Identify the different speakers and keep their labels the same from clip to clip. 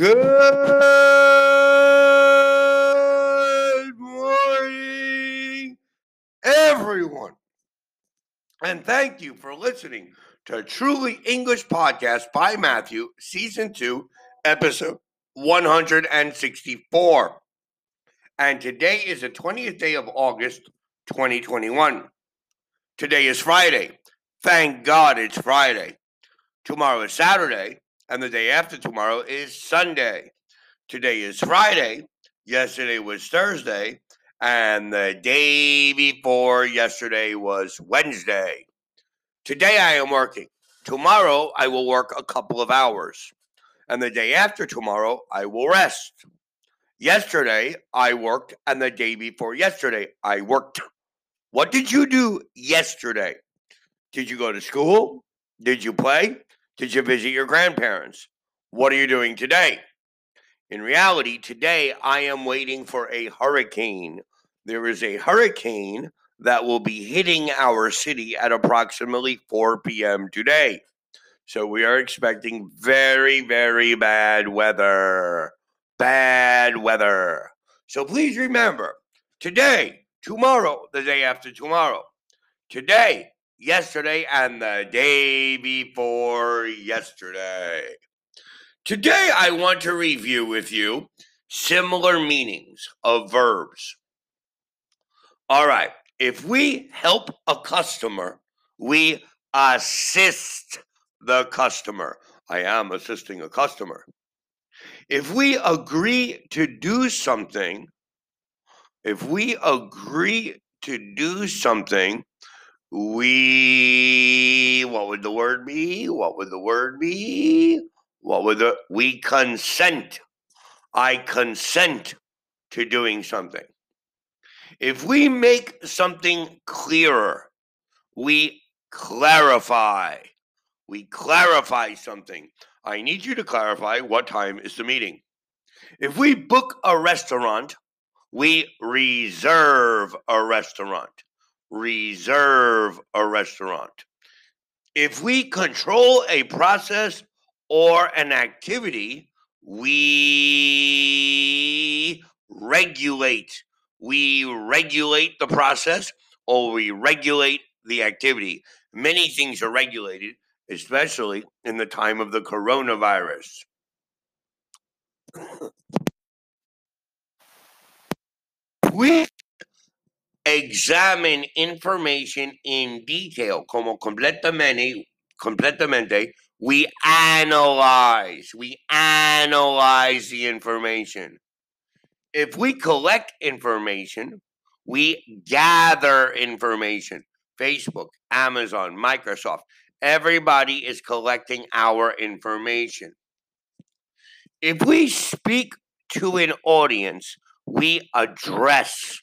Speaker 1: Good morning, everyone. And thank you for listening to Truly English Podcast by Matthew, Season 2, Episode 164. And today is the 20th day of August, 2021. Today is Friday. Thank God it's Friday. Tomorrow is Saturday, and the day after tomorrow is Sunday. Today is Friday. Yesterday was Thursday, and the day before yesterday was Wednesday. Today I am working. Tomorrow I will work a couple of hours, and the day after tomorrow I will rest. Yesterday I worked, and the day before yesterday I worked. What did you do yesterday? Did you go to school? Did you play? Did you visit your grandparents? What are you doing today? In reality, today I am waiting for a hurricane. There is a hurricane that will be hitting our city at approximately 4 p.m. today. So we are expecting very, very bad weather. Bad weather. So please remember today, tomorrow, the day after tomorrow. Today, yesterday and the day before yesterday. Today, I want to review with you similar meanings of verbs. All right, if we help a customer, we assist the customer. I am assisting a customer. If we agree to do something, if we agree to do something, we what would the word be? What would the word be? What would the we consent. I consent to doing something. If we make something clearer we clarify we clarify something. I need you to clarify what time is the meeting. If we book a restaurant we reserve a restaurant reserve a restaurant. If we control a process or an activity, we regulate. We regulate the process or we regulate the activity. Many things are regulated, especially in the time of the coronavirus. we examine information in detail, como completamente, completamente, we analyze, we analyze the information. If we collect information, we gather information. Facebook, Amazon, Microsoft, everybody is collecting our information. If we speak to an audience, we address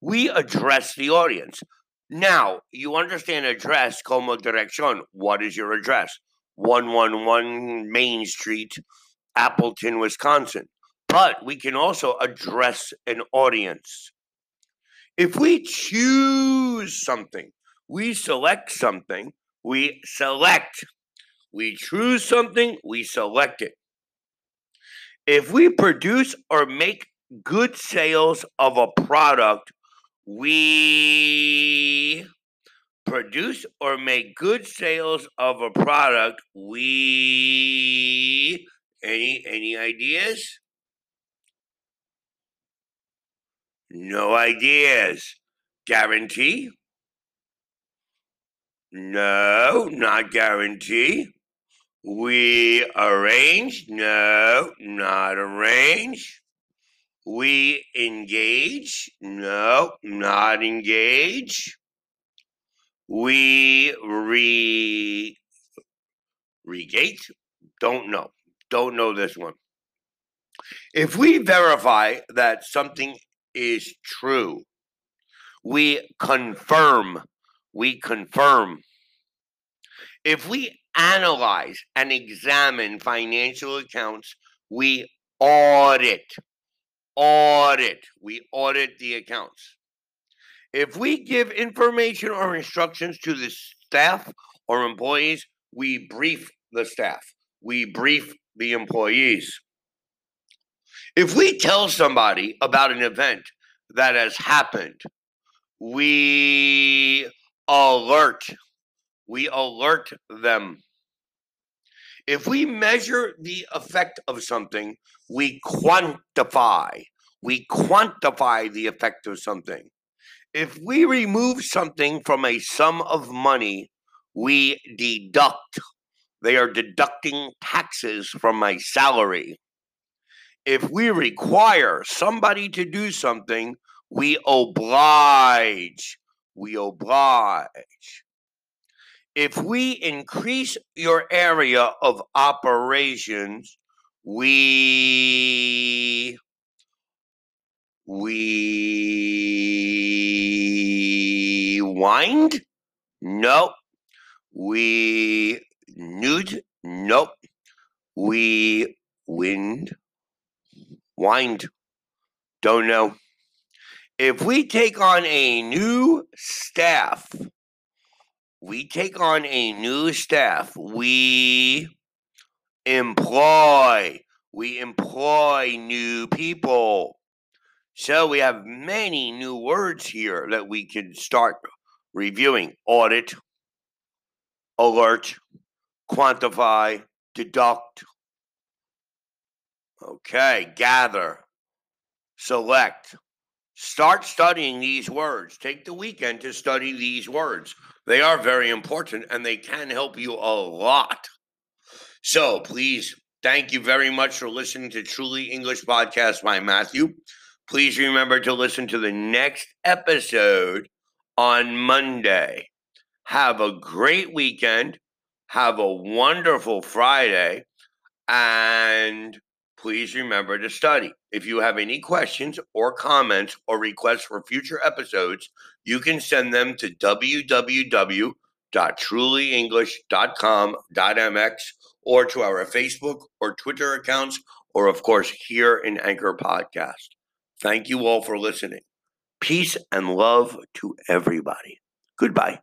Speaker 1: we address the audience. Now, you understand address como dirección. What is your address? 111 Main Street, Appleton, Wisconsin. But we can also address an audience. If we choose something, we select something, we select. We choose something, we select it. If we produce or make good sales of a product, we produce or make good sales of a product we any any ideas? No ideas. Guarantee? No not guarantee. We arrange? No not arrange we engage? No, not engage. We re regate? Don't know. Don't know this one. If we verify that something is true, we confirm. We confirm. If we analyze and examine financial accounts, we audit audit. We audit the accounts. If we give information or instructions to the staff or employees, we brief the staff. We brief the employees. If we tell somebody about an event that has happened, we alert. We alert them. If we measure the effect of something, we quantify. We quantify the effect of something. If we remove something from a sum of money, we deduct. They are deducting taxes from my salary. If we require somebody to do something, we oblige. We oblige. If we increase your area of operations, we we wind? Nope. We nude? Nope. We wind? Wind? Don't know. If we take on a new staff, we take on a new staff. We employ. We employ new people. So we have many new words here that we can start reviewing audit, alert, quantify, deduct. Okay, gather, select. Start studying these words. Take the weekend to study these words. They are very important and they can help you a lot. So please, thank you very much for listening to Truly English Podcast by Matthew. Please remember to listen to the next episode on Monday. Have a great weekend. Have a wonderful Friday. And please remember to study. If you have any questions or comments or requests for future episodes, you can send them to www.trulyenglish.com.mx or to our Facebook or Twitter accounts, or of course, here in Anchor Podcast. Thank you all for listening. Peace and love to everybody. Goodbye.